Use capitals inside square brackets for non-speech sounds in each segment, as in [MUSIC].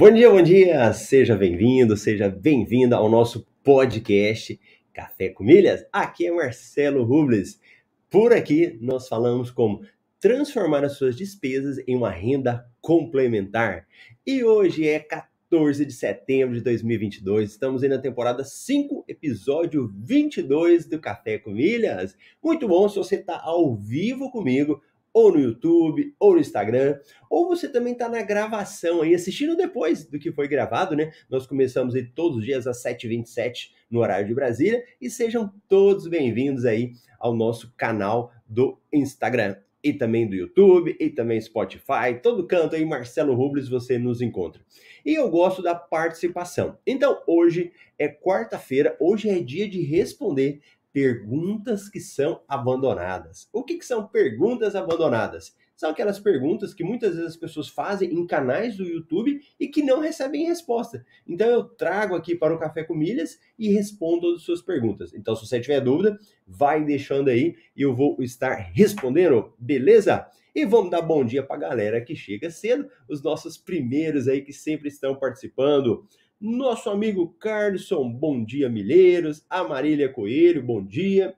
Bom dia, bom dia! Seja bem-vindo, seja bem-vinda ao nosso podcast Café com Milhas. Aqui é Marcelo Rubles. Por aqui nós falamos como transformar as suas despesas em uma renda complementar. E hoje é 14 de setembro de 2022. Estamos aí na temporada 5, episódio 22 do Café com Milhas. Muito bom se você está ao vivo comigo ou no YouTube, ou no Instagram, ou você também está na gravação aí, assistindo depois do que foi gravado, né? Nós começamos aí todos os dias às 7h27 no horário de Brasília, e sejam todos bem-vindos aí ao nosso canal do Instagram, e também do YouTube, e também Spotify, todo canto aí, Marcelo Rubles, você nos encontra. E eu gosto da participação. Então, hoje é quarta-feira, hoje é dia de responder perguntas que são abandonadas. O que, que são perguntas abandonadas? São aquelas perguntas que muitas vezes as pessoas fazem em canais do YouTube e que não recebem resposta. Então eu trago aqui para o Café com Milhas e respondo as suas perguntas. Então se você tiver dúvida, vai deixando aí e eu vou estar respondendo, beleza? E vamos dar bom dia para a galera que chega cedo, os nossos primeiros aí que sempre estão participando nosso amigo Carlson, bom dia, Milheiros. A Marília Coelho, bom dia.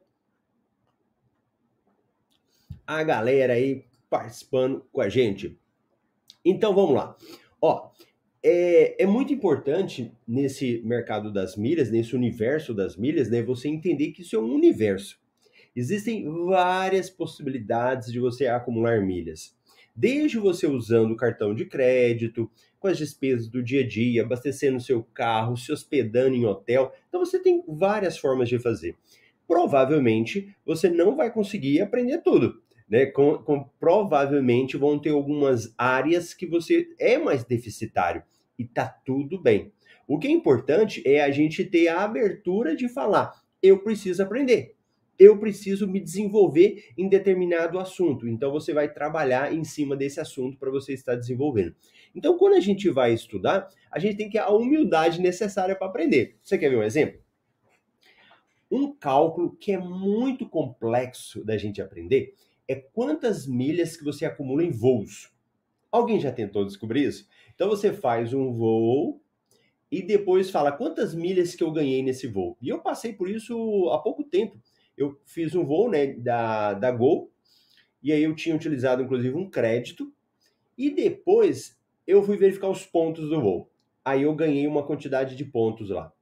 A galera aí participando com a gente. Então vamos lá. Ó, é, é muito importante nesse mercado das milhas, nesse universo das milhas, né? Você entender que isso é um universo. Existem várias possibilidades de você acumular milhas. Desde você usando o cartão de crédito, com as despesas do dia a dia, abastecendo seu carro, se hospedando em hotel. Então você tem várias formas de fazer. Provavelmente você não vai conseguir aprender tudo. Né? Com, com, provavelmente vão ter algumas áreas que você é mais deficitário e tá tudo bem. O que é importante é a gente ter a abertura de falar: eu preciso aprender eu preciso me desenvolver em determinado assunto. Então você vai trabalhar em cima desse assunto para você estar desenvolvendo. Então quando a gente vai estudar, a gente tem que ter a humildade necessária para aprender. Você quer ver um exemplo? Um cálculo que é muito complexo da gente aprender é quantas milhas que você acumula em voos. Alguém já tentou descobrir isso? Então você faz um voo e depois fala quantas milhas que eu ganhei nesse voo. E eu passei por isso há pouco tempo eu fiz um voo né, da, da Gol, e aí eu tinha utilizado inclusive um crédito, e depois eu fui verificar os pontos do voo. Aí eu ganhei uma quantidade de pontos lá.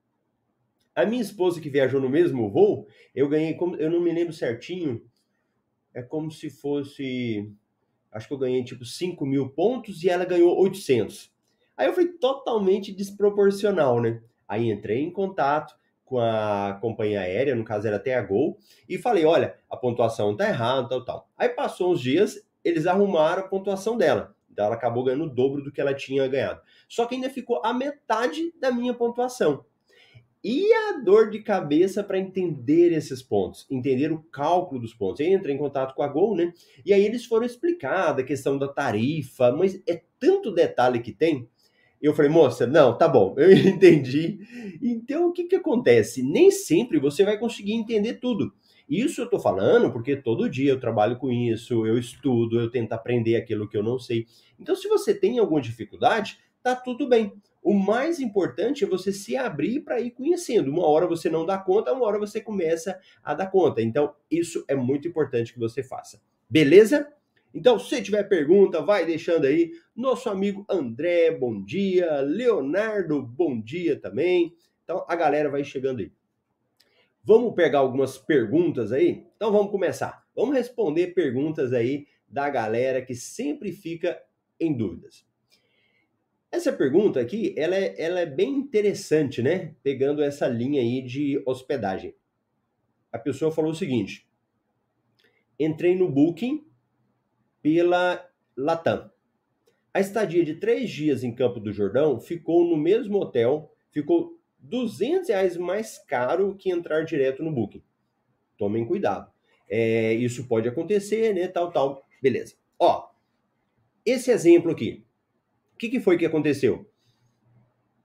A minha esposa que viajou no mesmo voo, eu ganhei, como eu não me lembro certinho, é como se fosse, acho que eu ganhei tipo 5 mil pontos e ela ganhou 800. Aí eu fui totalmente desproporcional, né? Aí entrei em contato, com a companhia aérea, no caso era até a Gol, e falei, olha, a pontuação tá errada, tal, tal. Aí passou uns dias, eles arrumaram a pontuação dela. Então ela acabou ganhando o dobro do que ela tinha ganhado. Só que ainda ficou a metade da minha pontuação. E a dor de cabeça para entender esses pontos, entender o cálculo dos pontos. Aí entra em contato com a Gol, né? E aí eles foram explicar a questão da tarifa, mas é tanto detalhe que tem eu falei, moça, não, tá bom, [LAUGHS] eu entendi. Então, o que, que acontece? Nem sempre você vai conseguir entender tudo. Isso eu tô falando porque todo dia eu trabalho com isso, eu estudo, eu tento aprender aquilo que eu não sei. Então, se você tem alguma dificuldade, tá tudo bem. O mais importante é você se abrir para ir conhecendo. Uma hora você não dá conta, uma hora você começa a dar conta. Então, isso é muito importante que você faça. Beleza? Então, se tiver pergunta, vai deixando aí. Nosso amigo André, bom dia. Leonardo, bom dia também. Então, a galera vai chegando aí. Vamos pegar algumas perguntas aí? Então, vamos começar. Vamos responder perguntas aí da galera que sempre fica em dúvidas. Essa pergunta aqui, ela é, ela é bem interessante, né? Pegando essa linha aí de hospedagem. A pessoa falou o seguinte: entrei no Booking pela Latam. A estadia de três dias em Campo do Jordão ficou no mesmo hotel, ficou 200 reais mais caro que entrar direto no Booking. Tomem cuidado. É, isso pode acontecer, né? Tal, tal. Beleza. Ó, esse exemplo aqui. O que, que foi que aconteceu?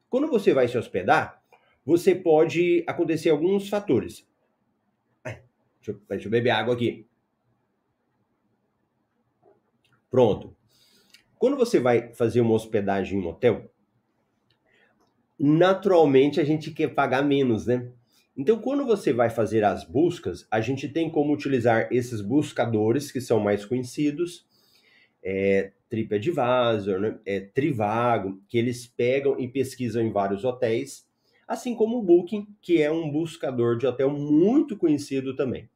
Quando você vai se hospedar, você pode acontecer alguns fatores. Deixa eu, deixa eu beber água aqui. Pronto. Quando você vai fazer uma hospedagem em um hotel, naturalmente a gente quer pagar menos, né? Então, quando você vai fazer as buscas, a gente tem como utilizar esses buscadores que são mais conhecidos, é, TripAdvisor, né? é, Trivago, que eles pegam e pesquisam em vários hotéis, assim como o Booking, que é um buscador de hotel muito conhecido também.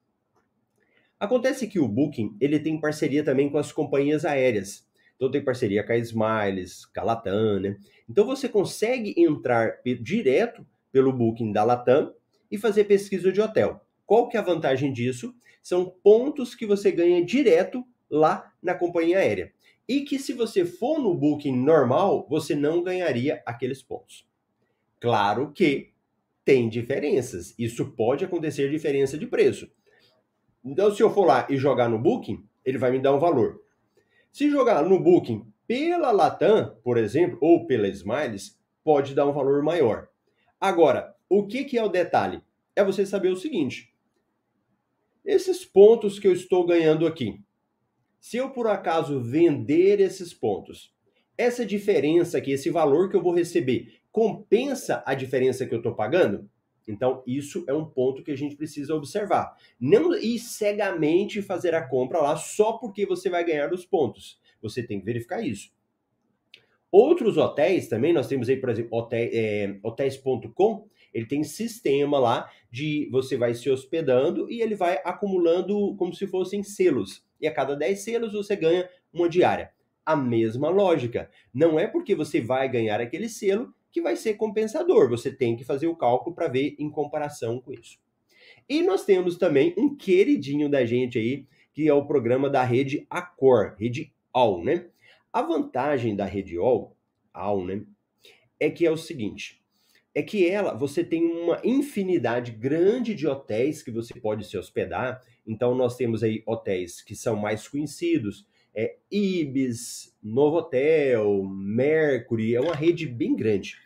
Acontece que o Booking ele tem parceria também com as companhias aéreas. Então tem parceria com a Smiles, com a Latam, né? Então você consegue entrar direto pelo Booking da Latam e fazer pesquisa de hotel. Qual que é a vantagem disso? São pontos que você ganha direto lá na companhia aérea. E que se você for no Booking normal, você não ganharia aqueles pontos. Claro que tem diferenças. Isso pode acontecer diferença de preço. Então, se eu for lá e jogar no Booking, ele vai me dar um valor. Se jogar no Booking pela Latam, por exemplo, ou pela Smiles, pode dar um valor maior. Agora, o que, que é o detalhe? É você saber o seguinte: esses pontos que eu estou ganhando aqui, se eu por acaso vender esses pontos, essa diferença aqui, esse valor que eu vou receber, compensa a diferença que eu estou pagando? Então, isso é um ponto que a gente precisa observar. Não ir cegamente fazer a compra lá só porque você vai ganhar os pontos. Você tem que verificar isso. Outros hotéis também, nós temos aí, por exemplo, é, hotéis.com, ele tem sistema lá de você vai se hospedando e ele vai acumulando como se fossem selos. E a cada 10 selos você ganha uma diária. A mesma lógica. Não é porque você vai ganhar aquele selo que vai ser compensador. Você tem que fazer o cálculo para ver em comparação com isso. E nós temos também um queridinho da gente aí, que é o programa da rede Accor, rede All, né? A vantagem da rede All, né, é que é o seguinte, é que ela, você tem uma infinidade grande de hotéis que você pode se hospedar. Então nós temos aí hotéis que são mais conhecidos, é, Ibis, Novotel, Mercury, é uma rede bem grande.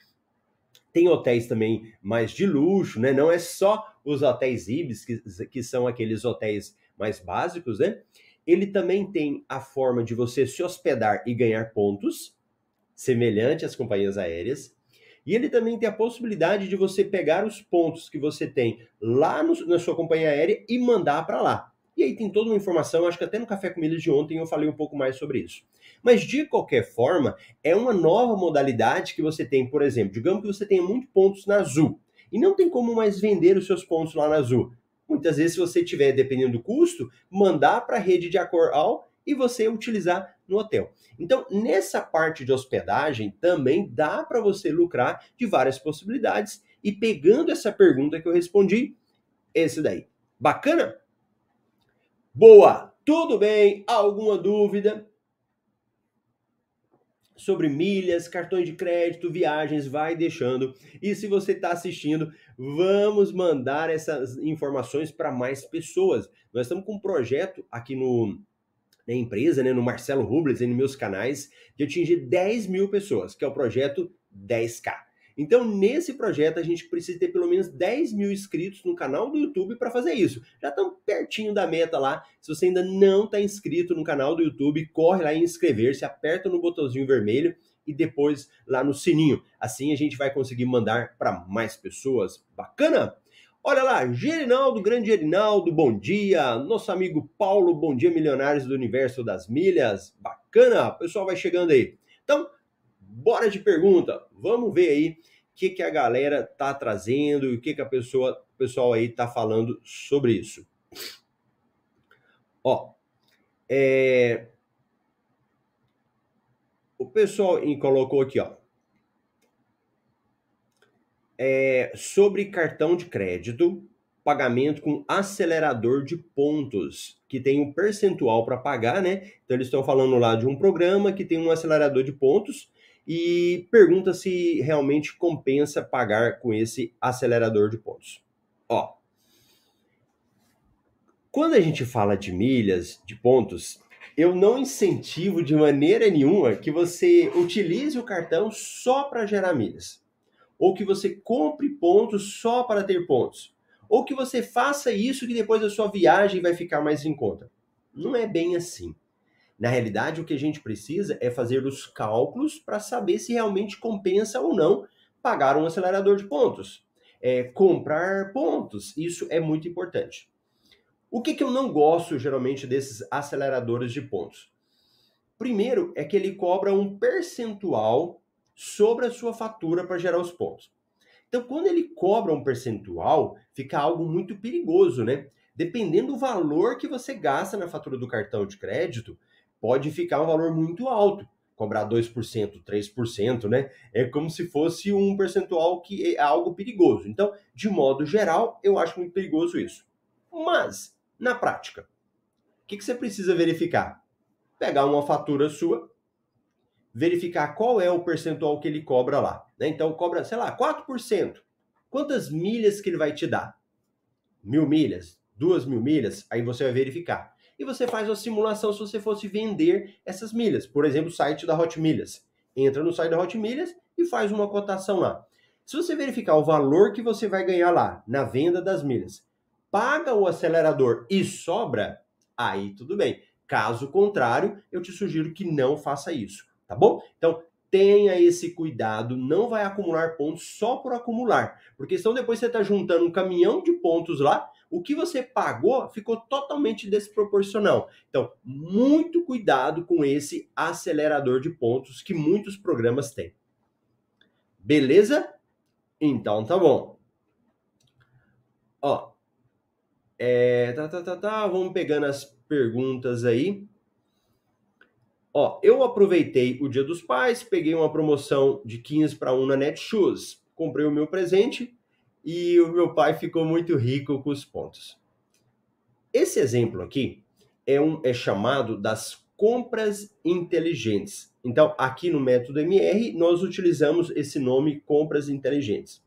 Tem hotéis também mais de luxo, né? Não é só os hotéis Ibis, que, que são aqueles hotéis mais básicos, né? Ele também tem a forma de você se hospedar e ganhar pontos, semelhante às companhias aéreas. E ele também tem a possibilidade de você pegar os pontos que você tem lá no, na sua companhia aérea e mandar para lá. E aí tem toda uma informação, acho que até no Café com Milhas de ontem eu falei um pouco mais sobre isso. Mas de qualquer forma, é uma nova modalidade que você tem, por exemplo, digamos que você tenha muitos pontos na Azul e não tem como mais vender os seus pontos lá na Azul. Muitas vezes, se você tiver, dependendo do custo, mandar para a rede de Accor e você utilizar no hotel. Então, nessa parte de hospedagem, também dá para você lucrar de várias possibilidades. E pegando essa pergunta que eu respondi, esse daí. Bacana? Boa! Tudo bem? Alguma dúvida? Sobre milhas, cartões de crédito, viagens, vai deixando. E se você está assistindo, vamos mandar essas informações para mais pessoas. Nós estamos com um projeto aqui no, na empresa, né, no Marcelo Rubles e nos meus canais, de atingir 10 mil pessoas, que é o projeto 10K. Então, nesse projeto, a gente precisa ter pelo menos 10 mil inscritos no canal do YouTube para fazer isso. Já estamos pertinho da meta lá. Se você ainda não está inscrito no canal do YouTube, corre lá em inscrever-se, aperta no botãozinho vermelho e depois lá no sininho. Assim a gente vai conseguir mandar para mais pessoas. Bacana? Olha lá, Gerinaldo, grande Gerinaldo, bom dia. Nosso amigo Paulo, bom dia, milionários do universo das milhas. Bacana, o pessoal vai chegando aí. Então, bora de pergunta. Vamos ver aí o que, que a galera tá trazendo e o que, que a pessoa, o pessoal aí tá falando sobre isso. Ó, é... o pessoal colocou aqui, ó. É, sobre cartão de crédito, pagamento com acelerador de pontos, que tem um percentual para pagar, né? Então eles estão falando lá de um programa que tem um acelerador de pontos e pergunta se realmente compensa pagar com esse acelerador de pontos. Ó, quando a gente fala de milhas, de pontos, eu não incentivo de maneira nenhuma que você utilize o cartão só para gerar milhas, ou que você compre pontos só para ter pontos, ou que você faça isso que depois a sua viagem vai ficar mais em conta. Não é bem assim. Na realidade, o que a gente precisa é fazer os cálculos para saber se realmente compensa ou não pagar um acelerador de pontos, é, comprar pontos. Isso é muito importante. O que, que eu não gosto geralmente desses aceleradores de pontos? Primeiro é que ele cobra um percentual sobre a sua fatura para gerar os pontos. Então, quando ele cobra um percentual, fica algo muito perigoso, né? Dependendo do valor que você gasta na fatura do cartão de crédito, pode ficar um valor muito alto cobrar 2%, 3%, né? É como se fosse um percentual que é algo perigoso. Então, de modo geral, eu acho muito perigoso isso. Mas, na prática, o que, que você precisa verificar? Pegar uma fatura sua, verificar qual é o percentual que ele cobra lá. Né? Então, cobra, sei lá, 4%. Quantas milhas que ele vai te dar? Mil milhas? Duas mil milhas? Aí você vai verificar e você faz uma simulação se você fosse vender essas milhas. Por exemplo, o site da Hot Milhas. Entra no site da Hot Milhas e faz uma cotação lá. Se você verificar o valor que você vai ganhar lá na venda das milhas, paga o acelerador e sobra, aí tudo bem. Caso contrário, eu te sugiro que não faça isso, tá bom? Então, tenha esse cuidado, não vai acumular pontos só por acumular, porque senão depois você está juntando um caminhão de pontos lá o que você pagou ficou totalmente desproporcional. Então, muito cuidado com esse acelerador de pontos que muitos programas têm. Beleza? Então tá bom. Ó, é, tá, tá, tá, tá, vamos pegando as perguntas aí. Ó, eu aproveitei o Dia dos Pais, peguei uma promoção de 15 para 1 na Netshoes. Comprei o meu presente e o meu pai ficou muito rico com os pontos. Esse exemplo aqui é, um, é chamado das compras inteligentes. Então, aqui no método MR, nós utilizamos esse nome compras inteligentes.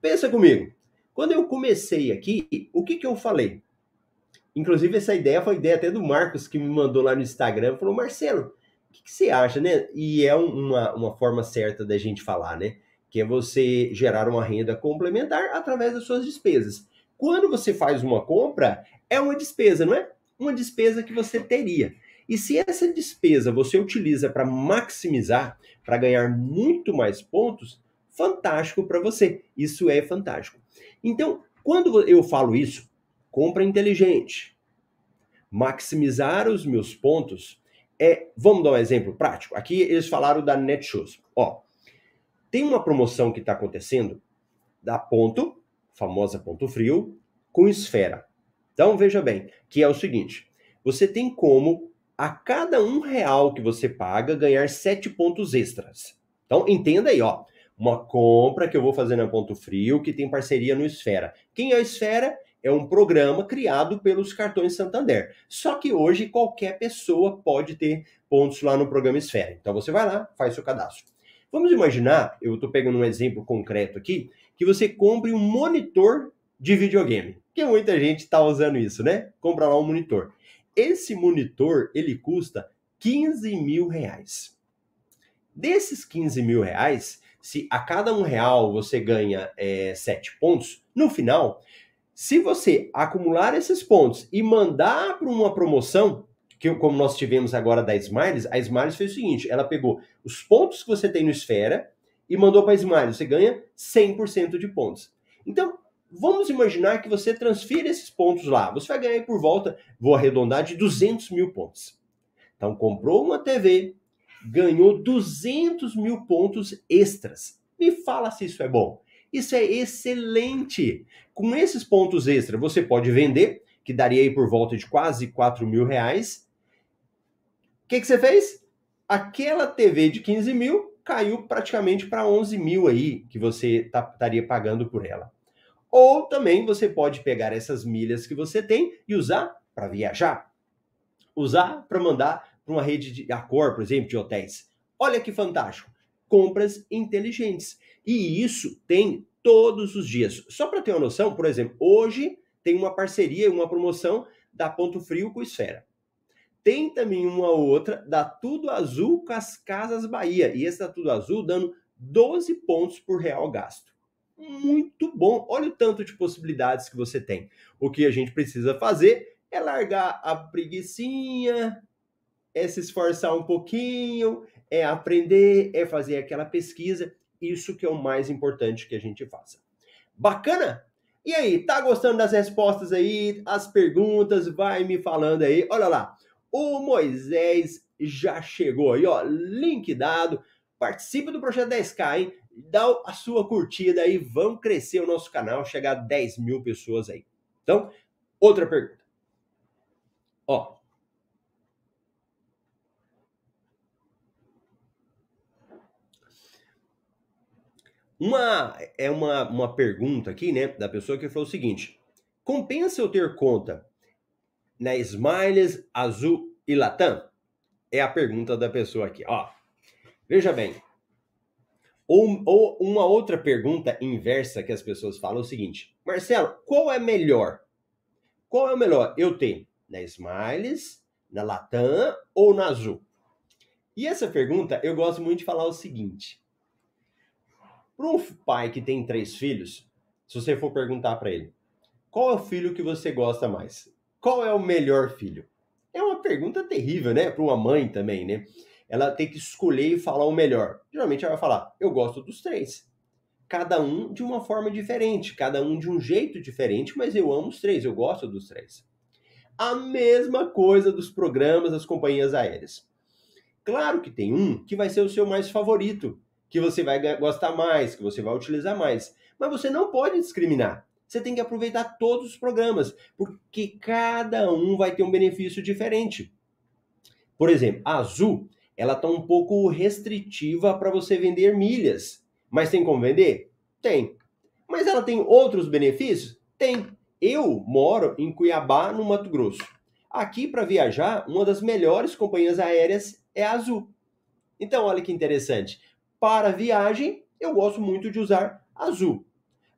Pensa comigo. Quando eu comecei aqui, o que, que eu falei? Inclusive, essa ideia foi ideia até do Marcos, que me mandou lá no Instagram. Falou, Marcelo, o que, que você acha, né? E é uma, uma forma certa da gente falar, né? Que é você gerar uma renda complementar através das suas despesas. Quando você faz uma compra, é uma despesa, não é? Uma despesa que você teria. E se essa despesa você utiliza para maximizar, para ganhar muito mais pontos, fantástico para você. Isso é fantástico. Então, quando eu falo isso, compra inteligente, maximizar os meus pontos, é, vamos dar um exemplo prático. Aqui eles falaram da Netshoes. Ó, tem uma promoção que está acontecendo da Ponto, famosa Ponto Frio, com Esfera. Então veja bem, que é o seguinte: você tem como a cada um real que você paga ganhar sete pontos extras. Então entenda aí, ó, uma compra que eu vou fazer na Ponto Frio que tem parceria no Esfera. Quem é a Esfera? É um programa criado pelos cartões Santander. Só que hoje qualquer pessoa pode ter pontos lá no programa Esfera. Então você vai lá, faz seu cadastro. Vamos imaginar, eu estou pegando um exemplo concreto aqui, que você compre um monitor de videogame. Que muita gente está usando isso, né? Compra lá um monitor. Esse monitor, ele custa 15 mil reais. Desses 15 mil reais, se a cada um real você ganha é, 7 pontos, no final, se você acumular esses pontos e mandar para uma promoção, que como nós tivemos agora da Smiles, a Smiles fez o seguinte, ela pegou os pontos que você tem no Esfera e mandou para a Smiles, você ganha 100% de pontos. Então, vamos imaginar que você transfira esses pontos lá, você vai ganhar por volta, vou arredondar, de 200 mil pontos. Então, comprou uma TV, ganhou 200 mil pontos extras. Me fala se isso é bom. Isso é excelente. Com esses pontos extras, você pode vender, que daria aí por volta de quase 4 mil reais, que, que você fez? Aquela TV de 15 mil caiu praticamente para 11 mil aí que você tá, estaria pagando por ela. Ou também você pode pegar essas milhas que você tem e usar para viajar. Usar para mandar para uma rede de Accor, por exemplo, de hotéis. Olha que fantástico. Compras inteligentes. E isso tem todos os dias. Só para ter uma noção, por exemplo, hoje tem uma parceria, uma promoção da Ponto Frio com Esfera. Tem também uma outra da Tudo Azul com as Casas Bahia. E esse da Tudo Azul dando 12 pontos por real gasto. Muito bom. Olha o tanto de possibilidades que você tem. O que a gente precisa fazer é largar a preguiçinha, é se esforçar um pouquinho, é aprender, é fazer aquela pesquisa isso que é o mais importante que a gente faça. Bacana? E aí, tá gostando das respostas aí, as perguntas? Vai me falando aí. Olha lá, o Moisés já chegou aí, ó, link dado. Participe do projeto 10K, hein? Dá a sua curtida aí, vamos crescer o nosso canal, chegar a 10 mil pessoas aí. Então, outra pergunta. Ó, Uma, é uma, uma pergunta aqui, né, da pessoa que falou o seguinte: compensa eu ter conta na Smiles, Azul e Latam? É a pergunta da pessoa aqui. Ó, veja bem. Ou, ou uma outra pergunta inversa que as pessoas falam é o seguinte: Marcelo, qual é melhor? Qual é o melhor? Eu ter na Smiles, na Latam ou na Azul? E essa pergunta eu gosto muito de falar o seguinte: para um pai que tem três filhos, se você for perguntar para ele, qual é o filho que você gosta mais? Qual é o melhor filho? É uma pergunta terrível, né? Para uma mãe também, né? Ela tem que escolher e falar o melhor. Geralmente ela vai falar: eu gosto dos três. Cada um de uma forma diferente, cada um de um jeito diferente, mas eu amo os três, eu gosto dos três. A mesma coisa dos programas das companhias aéreas. Claro que tem um que vai ser o seu mais favorito, que você vai gostar mais, que você vai utilizar mais. Mas você não pode discriminar. Você tem que aproveitar todos os programas, porque cada um vai ter um benefício diferente. Por exemplo, a Azul, ela está um pouco restritiva para você vender milhas. Mas tem como vender? Tem. Mas ela tem outros benefícios? Tem. Eu moro em Cuiabá, no Mato Grosso. Aqui, para viajar, uma das melhores companhias aéreas é a Azul. Então, olha que interessante para viagem, eu gosto muito de usar azul.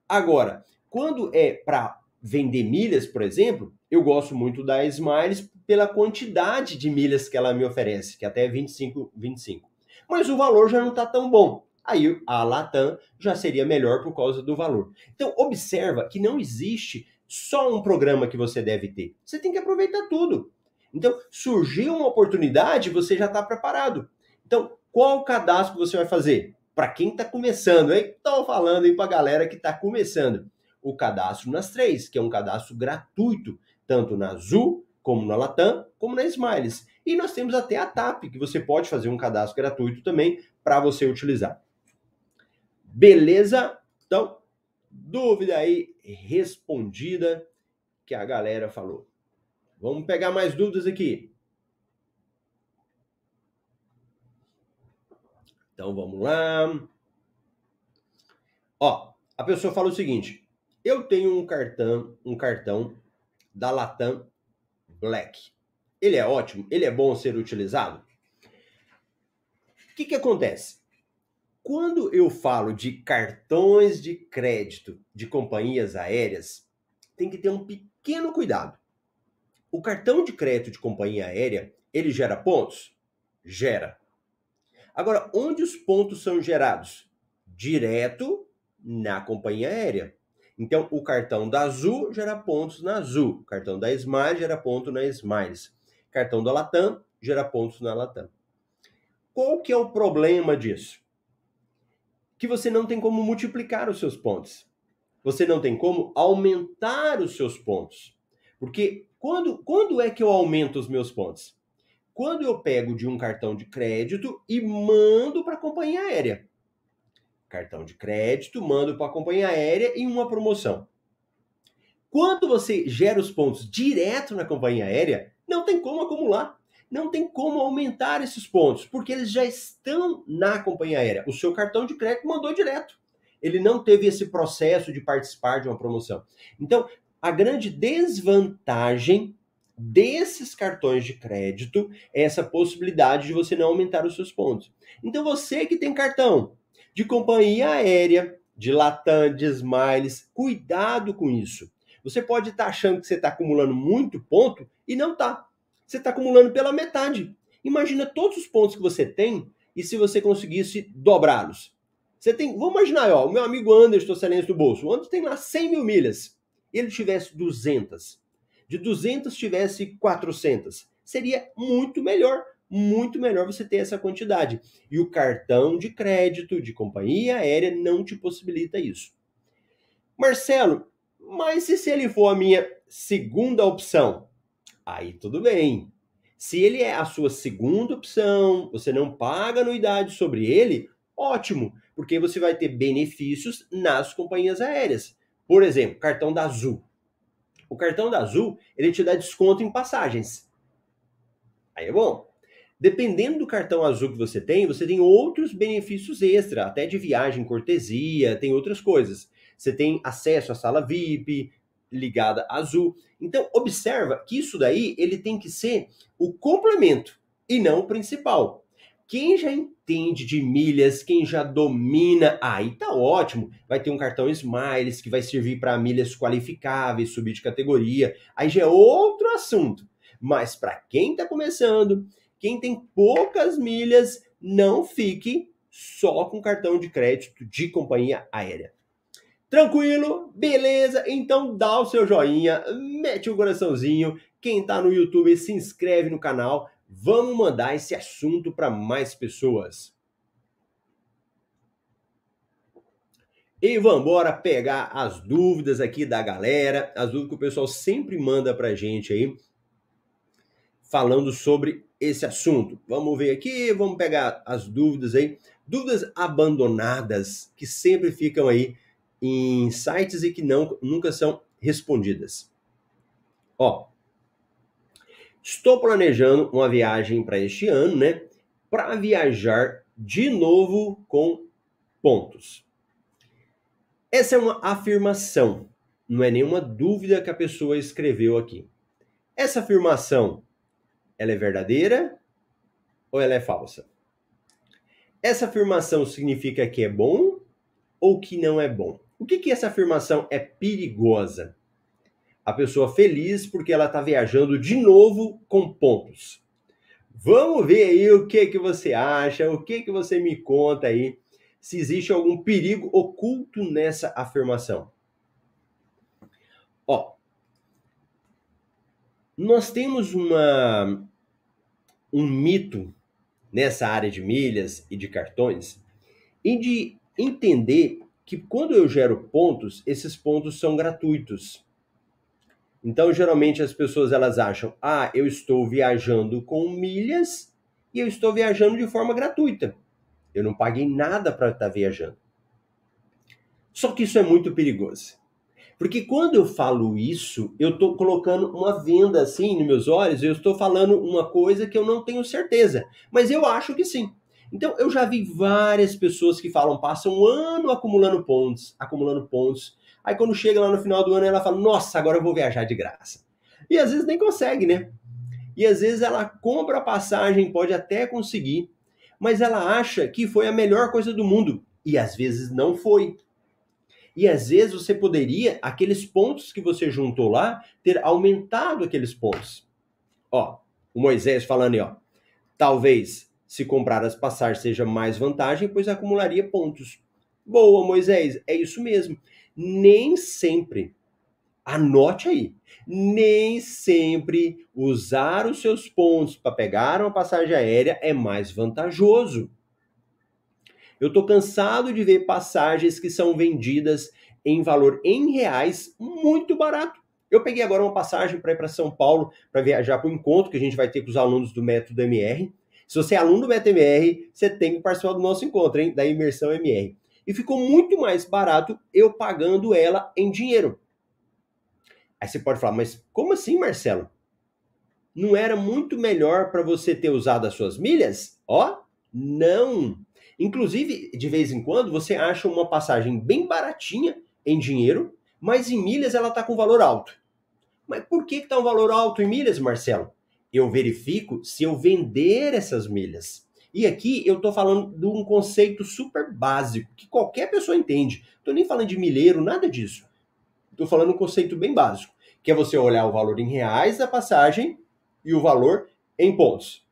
Agora, quando é para vender milhas, por exemplo, eu gosto muito da Smiles pela quantidade de milhas que ela me oferece, que é até 25, 25. Mas o valor já não está tão bom. Aí a Latam já seria melhor por causa do valor. Então, observa que não existe só um programa que você deve ter. Você tem que aproveitar tudo. Então, surgiu uma oportunidade, você já está preparado. Então, qual cadastro você vai fazer? Para quem está começando, hein? Estou falando aí para a galera que está começando. O cadastro nas três, que é um cadastro gratuito, tanto na Azul, como na Latam, como na Smiles. E nós temos até a TAP, que você pode fazer um cadastro gratuito também para você utilizar. Beleza? Então, dúvida aí respondida que a galera falou. Vamos pegar mais dúvidas aqui. Então vamos lá. Ó, a pessoa fala o seguinte: eu tenho um cartão, um cartão da Latam Black. Ele é ótimo, ele é bom ser utilizado. O que, que acontece? Quando eu falo de cartões de crédito de companhias aéreas, tem que ter um pequeno cuidado. O cartão de crédito de companhia aérea, ele gera pontos? Gera. Agora, onde os pontos são gerados? Direto na companhia aérea. Então, o cartão da Azul gera pontos na Azul, o cartão da Smile gera ponto na Smiles, cartão da Latam gera pontos na Latam. Qual que é o problema disso? Que você não tem como multiplicar os seus pontos. Você não tem como aumentar os seus pontos. Porque quando, quando é que eu aumento os meus pontos? quando eu pego de um cartão de crédito e mando para a companhia aérea. Cartão de crédito, mando para a companhia aérea em uma promoção. Quando você gera os pontos direto na companhia aérea, não tem como acumular. Não tem como aumentar esses pontos, porque eles já estão na companhia aérea. O seu cartão de crédito mandou direto. Ele não teve esse processo de participar de uma promoção. Então, a grande desvantagem desses cartões de crédito essa possibilidade de você não aumentar os seus pontos. Então você que tem cartão de companhia aérea, de Latam, de Smiles, cuidado com isso. Você pode estar tá achando que você está acumulando muito ponto e não está. Você está acumulando pela metade. Imagina todos os pontos que você tem e se você conseguisse dobrá-los. Você tem, vamos imaginar, ó, o meu amigo Anderson Celencio do Bolso. O Anderson tem lá 100 mil milhas. Ele tivesse 200 de 200 tivesse 400. Seria muito melhor, muito melhor você ter essa quantidade. E o cartão de crédito de companhia aérea não te possibilita isso. Marcelo, mas e se ele for a minha segunda opção? Aí tudo bem. Se ele é a sua segunda opção, você não paga anuidade sobre ele, ótimo, porque você vai ter benefícios nas companhias aéreas. Por exemplo, cartão da Azul. O cartão da Azul, ele te dá desconto em passagens. Aí é bom. Dependendo do cartão azul que você tem, você tem outros benefícios extra, até de viagem, cortesia, tem outras coisas. Você tem acesso à sala VIP, ligada azul. Então, observa que isso daí ele tem que ser o complemento e não o principal. Quem já entende de milhas, quem já domina, aí tá ótimo. Vai ter um cartão Smiles que vai servir para milhas qualificáveis, subir de categoria. Aí já é outro assunto. Mas para quem está começando, quem tem poucas milhas, não fique só com cartão de crédito de companhia aérea. Tranquilo? Beleza? Então dá o seu joinha, mete o um coraçãozinho. Quem está no YouTube, se inscreve no canal. Vamos mandar esse assunto para mais pessoas. E vamos embora pegar as dúvidas aqui da galera, as dúvidas que o pessoal sempre manda para gente aí, falando sobre esse assunto. Vamos ver aqui, vamos pegar as dúvidas aí, dúvidas abandonadas que sempre ficam aí em sites e que não, nunca são respondidas. Ó, estou planejando uma viagem para este ano, né? Para viajar de novo com pontos. Essa é uma afirmação, não é nenhuma dúvida que a pessoa escreveu aqui. Essa afirmação, ela é verdadeira ou ela é falsa? Essa afirmação significa que é bom ou que não é bom? O que, que essa afirmação é perigosa? A pessoa feliz porque ela está viajando de novo com pontos. Vamos ver aí o que que você acha, o que que você me conta aí, se existe algum perigo oculto nessa afirmação. Ó, nós temos uma um mito nessa área de milhas e de cartões e de entender que quando eu gero pontos, esses pontos são gratuitos. Então, geralmente as pessoas elas acham: "Ah, eu estou viajando com milhas e eu estou viajando de forma gratuita. Eu não paguei nada para estar viajando". Só que isso é muito perigoso. Porque quando eu falo isso, eu estou colocando uma venda assim nos meus olhos, eu estou falando uma coisa que eu não tenho certeza, mas eu acho que sim. Então, eu já vi várias pessoas que falam, passam um ano acumulando pontos, acumulando pontos. Aí, quando chega lá no final do ano, ela fala, nossa, agora eu vou viajar de graça. E às vezes nem consegue, né? E às vezes ela compra a passagem, pode até conseguir, mas ela acha que foi a melhor coisa do mundo. E às vezes não foi. E às vezes você poderia, aqueles pontos que você juntou lá, ter aumentado aqueles pontos. Ó, o Moisés falando aí, ó. Talvez se comprar as passagens seja mais vantagem, pois acumularia pontos. Boa, Moisés, é isso mesmo. Nem sempre, anote aí, nem sempre usar os seus pontos para pegar uma passagem aérea é mais vantajoso. Eu estou cansado de ver passagens que são vendidas em valor em reais muito barato. Eu peguei agora uma passagem para ir para São Paulo para viajar para o encontro que a gente vai ter com os alunos do método MR. Se você é aluno do MetaMR, você tem que participar do nosso encontro, hein? Da imersão MR. E ficou muito mais barato eu pagando ela em dinheiro. Aí você pode falar, mas como assim, Marcelo? Não era muito melhor para você ter usado as suas milhas? Ó, não. Inclusive, de vez em quando, você acha uma passagem bem baratinha em dinheiro, mas em milhas ela está com valor alto. Mas por que está um valor alto em milhas, Marcelo? eu verifico se eu vender essas milhas. E aqui eu estou falando de um conceito super básico, que qualquer pessoa entende. Estou nem falando de milheiro, nada disso. Estou falando um conceito bem básico, que é você olhar o valor em reais da passagem e o valor em pontos.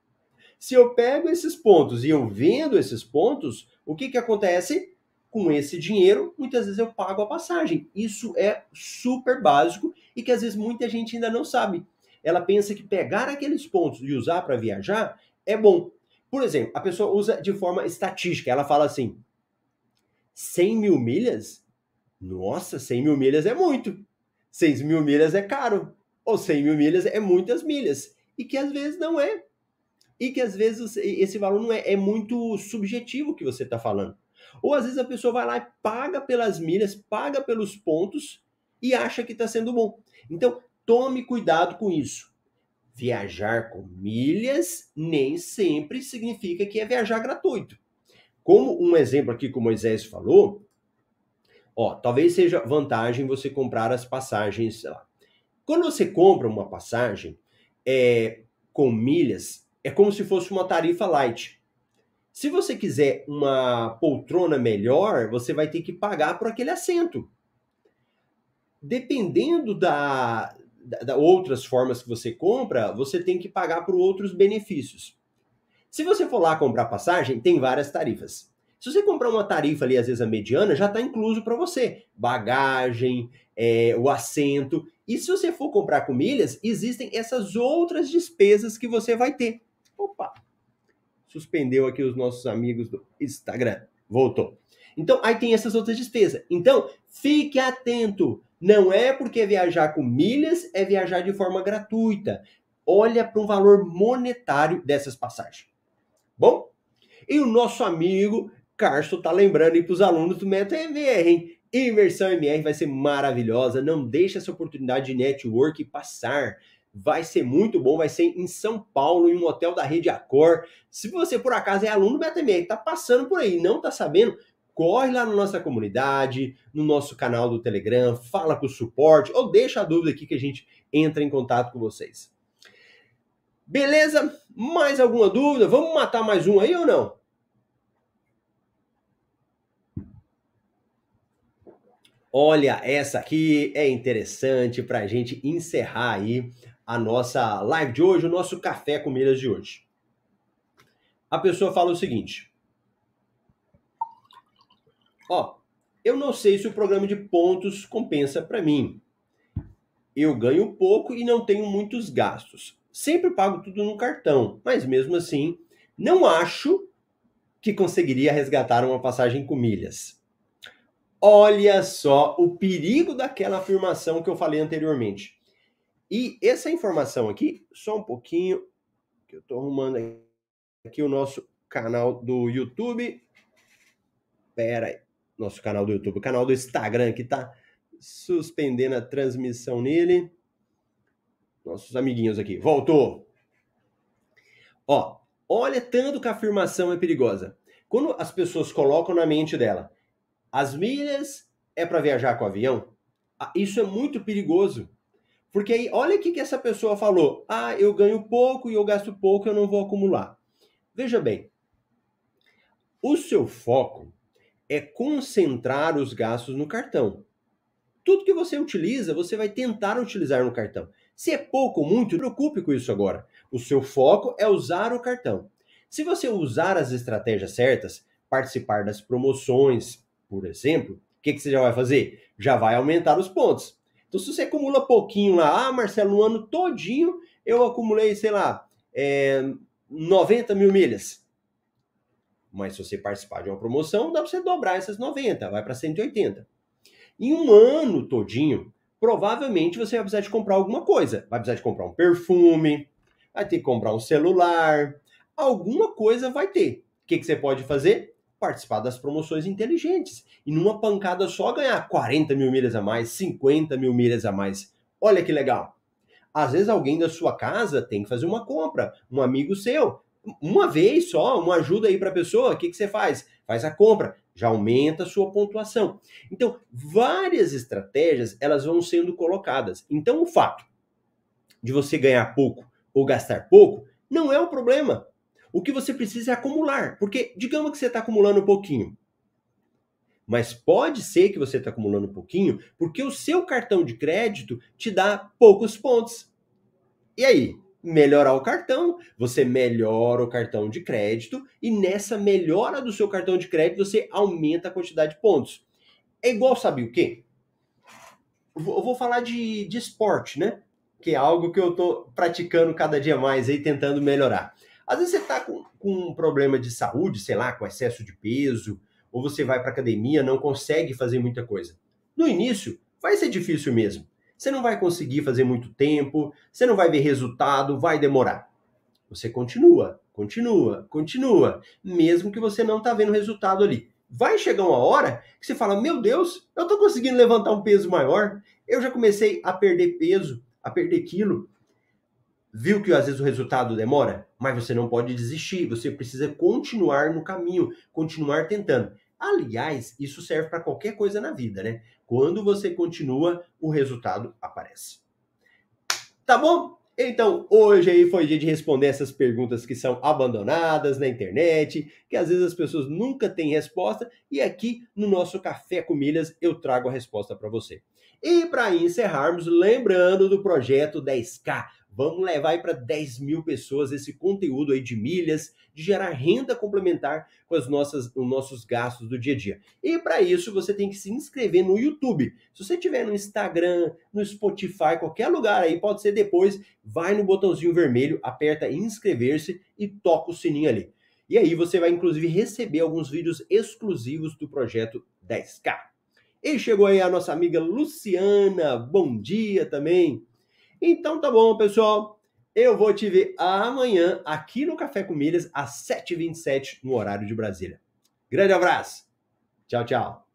Se eu pego esses pontos e eu vendo esses pontos, o que, que acontece? Com esse dinheiro, muitas vezes eu pago a passagem. Isso é super básico e que às vezes muita gente ainda não sabe ela pensa que pegar aqueles pontos e usar para viajar é bom. Por exemplo, a pessoa usa de forma estatística. Ela fala assim: 100 mil milhas? Nossa, 100 mil milhas é muito. 6 mil milhas é caro. Ou 100 mil milhas é muitas milhas. E que às vezes não é. E que às vezes esse valor não é. É muito subjetivo que você está falando. Ou às vezes a pessoa vai lá e paga pelas milhas, paga pelos pontos e acha que está sendo bom. Então, tome cuidado com isso. Viajar com milhas nem sempre significa que é viajar gratuito. Como um exemplo aqui que o Moisés falou, ó, talvez seja vantagem você comprar as passagens, sei lá. Quando você compra uma passagem é, com milhas, é como se fosse uma tarifa light. Se você quiser uma poltrona melhor, você vai ter que pagar por aquele assento. Dependendo da, da, da outras formas que você compra, você tem que pagar por outros benefícios. Se você for lá comprar passagem, tem várias tarifas. Se você comprar uma tarifa ali, às vezes a mediana, já está incluso para você. Bagagem, é, o assento. E se você for comprar com milhas, existem essas outras despesas que você vai ter. Opa! suspendeu aqui os nossos amigos do Instagram. Voltou. Então, aí tem essas outras despesas. Então, fique atento. Não é porque viajar com milhas é viajar de forma gratuita. Olha para um valor monetário dessas passagens. Bom? E o nosso amigo Carsto tá lembrando aí para os alunos do Meta MR, hein? Imersão MR vai ser maravilhosa. Não deixe essa oportunidade de network passar vai ser muito bom, vai ser em São Paulo, em um hotel da Rede Accor. Se você por acaso é aluno do BTMR, está passando por aí, não está sabendo, corre lá na nossa comunidade, no nosso canal do Telegram, fala com o suporte ou deixa a dúvida aqui que a gente entra em contato com vocês. Beleza? Mais alguma dúvida? Vamos matar mais um aí ou não? Olha, essa aqui é interessante para a gente encerrar aí a nossa live de hoje, o nosso café com milhas de hoje. A pessoa fala o seguinte: Ó, eu não sei se o programa de pontos compensa para mim. Eu ganho pouco e não tenho muitos gastos. Sempre pago tudo no cartão, mas mesmo assim, não acho que conseguiria resgatar uma passagem com milhas. Olha só o perigo daquela afirmação que eu falei anteriormente. E essa informação aqui, só um pouquinho, que eu estou arrumando aqui o nosso canal do YouTube. Pera aí, nosso canal do YouTube, o canal do Instagram que está suspendendo a transmissão nele. Nossos amiguinhos aqui, voltou. Ó, olha tanto que a afirmação é perigosa. Quando as pessoas colocam na mente dela, as milhas é para viajar com avião, isso é muito perigoso. Porque aí, olha o que, essa pessoa falou. Ah, eu ganho pouco e eu gasto pouco, eu não vou acumular. Veja bem, o seu foco é concentrar os gastos no cartão. Tudo que você utiliza, você vai tentar utilizar no cartão. Se é pouco ou muito, preocupe com isso agora. O seu foco é usar o cartão. Se você usar as estratégias certas, participar das promoções, por exemplo, o que, que você já vai fazer? Já vai aumentar os pontos. Então, se você acumula pouquinho lá, ah, Marcelo, no ano todinho eu acumulei, sei lá, é, 90 mil milhas. Mas se você participar de uma promoção, dá para você dobrar essas 90, vai para 180. Em um ano todinho, provavelmente você vai precisar de comprar alguma coisa. Vai precisar de comprar um perfume, vai ter que comprar um celular, alguma coisa vai ter. O que, que você pode fazer? Participar das promoções inteligentes. E numa pancada só ganhar 40 mil milhas a mais, 50 mil milhas a mais. Olha que legal. Às vezes alguém da sua casa tem que fazer uma compra, um amigo seu. Uma vez só, uma ajuda aí para a pessoa, o que, que você faz? Faz a compra, já aumenta a sua pontuação. Então, várias estratégias elas vão sendo colocadas. Então, o fato de você ganhar pouco ou gastar pouco não é o problema. O que você precisa é acumular, porque digamos que você está acumulando um pouquinho. Mas pode ser que você está acumulando um pouquinho porque o seu cartão de crédito te dá poucos pontos. E aí? Melhorar o cartão, você melhora o cartão de crédito e nessa melhora do seu cartão de crédito você aumenta a quantidade de pontos. É igual, sabe o quê? Eu vou falar de, de esporte, né? Que é algo que eu estou praticando cada dia mais aí, tentando melhorar. Às vezes você está com, com um problema de saúde, sei lá, com excesso de peso, ou você vai para academia, não consegue fazer muita coisa. No início, vai ser difícil mesmo. Você não vai conseguir fazer muito tempo, você não vai ver resultado, vai demorar. Você continua, continua, continua, mesmo que você não está vendo resultado ali. Vai chegar uma hora que você fala: Meu Deus, eu estou conseguindo levantar um peso maior, eu já comecei a perder peso, a perder quilo. Viu que às vezes o resultado demora? Mas você não pode desistir, você precisa continuar no caminho, continuar tentando. Aliás, isso serve para qualquer coisa na vida, né? Quando você continua, o resultado aparece. Tá bom? Então, hoje aí foi dia de responder essas perguntas que são abandonadas na internet, que às vezes as pessoas nunca têm resposta, e aqui no nosso Café com Milhas eu trago a resposta para você. E para encerrarmos, lembrando do projeto 10K, Vamos levar aí para 10 mil pessoas esse conteúdo aí de milhas, de gerar renda complementar com as nossas, os nossos gastos do dia a dia. E para isso você tem que se inscrever no YouTube. Se você tiver no Instagram, no Spotify, qualquer lugar aí, pode ser depois, vai no botãozinho vermelho, aperta inscrever-se e toca o sininho ali. E aí você vai inclusive receber alguns vídeos exclusivos do projeto 10K. E chegou aí a nossa amiga Luciana. Bom dia também. Então tá bom, pessoal. Eu vou te ver amanhã aqui no Café com Milhas às 7h27 no horário de Brasília. Grande abraço. Tchau, tchau.